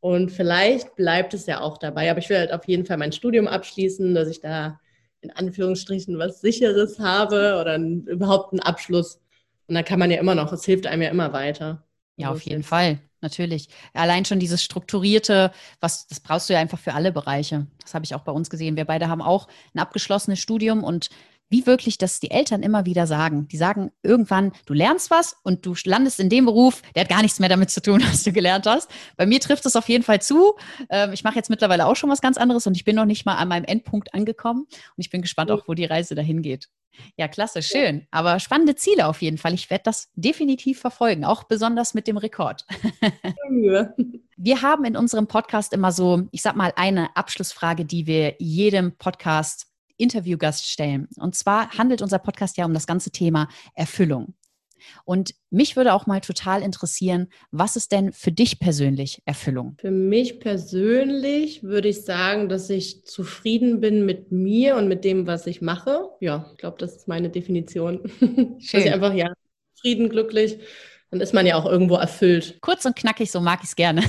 und vielleicht bleibt es ja auch dabei. Aber ich will halt auf jeden Fall mein Studium abschließen, dass ich da in Anführungsstrichen was Sicheres habe oder überhaupt einen Abschluss. Und da kann man ja immer noch, es hilft einem ja immer weiter. Ja, auf jeden Fall, natürlich. Allein schon dieses strukturierte, was, das brauchst du ja einfach für alle Bereiche. Das habe ich auch bei uns gesehen. Wir beide haben auch ein abgeschlossenes Studium und wie wirklich das die Eltern immer wieder sagen. Die sagen irgendwann, du lernst was und du landest in dem Beruf, der hat gar nichts mehr damit zu tun, (laughs) was du gelernt hast. Bei mir trifft es auf jeden Fall zu. Ähm, ich mache jetzt mittlerweile auch schon was ganz anderes und ich bin noch nicht mal an meinem Endpunkt angekommen und ich bin gespannt auch, wo die Reise dahin geht. Ja, klasse, schön. Aber spannende Ziele auf jeden Fall. Ich werde das definitiv verfolgen, auch besonders mit dem Rekord. (laughs) Wir haben in unserem Podcast immer so, ich sag mal, eine Abschlussfrage, die wir jedem Podcast Interviewgast stellen. Und zwar handelt unser Podcast ja um das ganze Thema Erfüllung. Und mich würde auch mal total interessieren, was ist denn für dich persönlich Erfüllung? Für mich persönlich würde ich sagen, dass ich zufrieden bin mit mir und mit dem, was ich mache. Ja, ich glaube, das ist meine Definition. Schön. (laughs) dass ich einfach, ja, zufrieden, glücklich dann ist man ja auch irgendwo erfüllt. Kurz und knackig, so mag ich es gerne.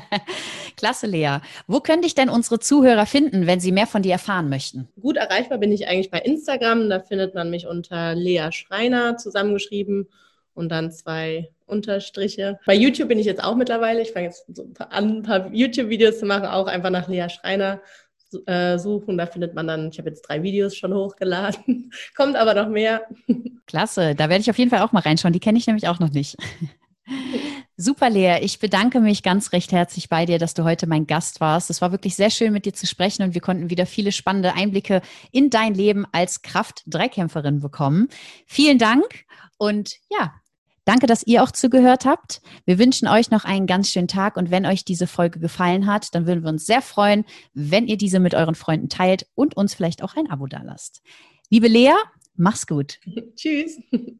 (laughs) Klasse, Lea. Wo können dich denn unsere Zuhörer finden, wenn sie mehr von dir erfahren möchten? Gut erreichbar bin ich eigentlich bei Instagram. Da findet man mich unter Lea Schreiner zusammengeschrieben und dann zwei Unterstriche. Bei YouTube bin ich jetzt auch mittlerweile. Ich fange jetzt so an, ein paar YouTube-Videos zu machen, auch einfach nach Lea Schreiner äh, suchen. Da findet man dann, ich habe jetzt drei Videos schon hochgeladen, (laughs) kommt aber noch mehr. (laughs) Klasse, da werde ich auf jeden Fall auch mal reinschauen. Die kenne ich nämlich auch noch nicht. (laughs) Super, Lea. Ich bedanke mich ganz recht herzlich bei dir, dass du heute mein Gast warst. Es war wirklich sehr schön, mit dir zu sprechen und wir konnten wieder viele spannende Einblicke in dein Leben als Kraft-Dreikämpferin bekommen. Vielen Dank und ja, Danke, dass ihr auch zugehört habt. Wir wünschen euch noch einen ganz schönen Tag und wenn euch diese Folge gefallen hat, dann würden wir uns sehr freuen, wenn ihr diese mit euren Freunden teilt und uns vielleicht auch ein Abo dalasst. Liebe Lea, mach's gut. (laughs) Tschüss.